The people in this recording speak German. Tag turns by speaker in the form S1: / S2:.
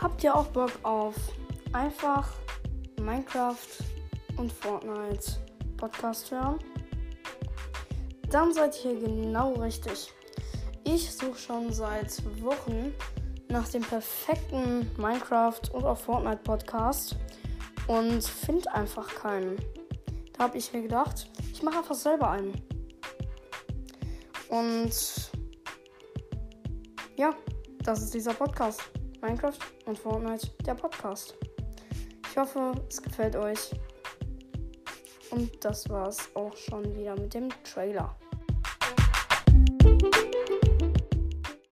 S1: Habt ihr auch Bock auf einfach Minecraft und Fortnite Podcast hören? Dann seid ihr genau richtig. Ich suche schon seit Wochen nach dem perfekten Minecraft und auch Fortnite Podcast und finde einfach keinen. Da habe ich mir gedacht, ich mache einfach selber einen. Und ja, das ist dieser Podcast. Minecraft und Fortnite, der Podcast. Ich hoffe, es gefällt euch. Und das war's auch schon wieder mit dem Trailer.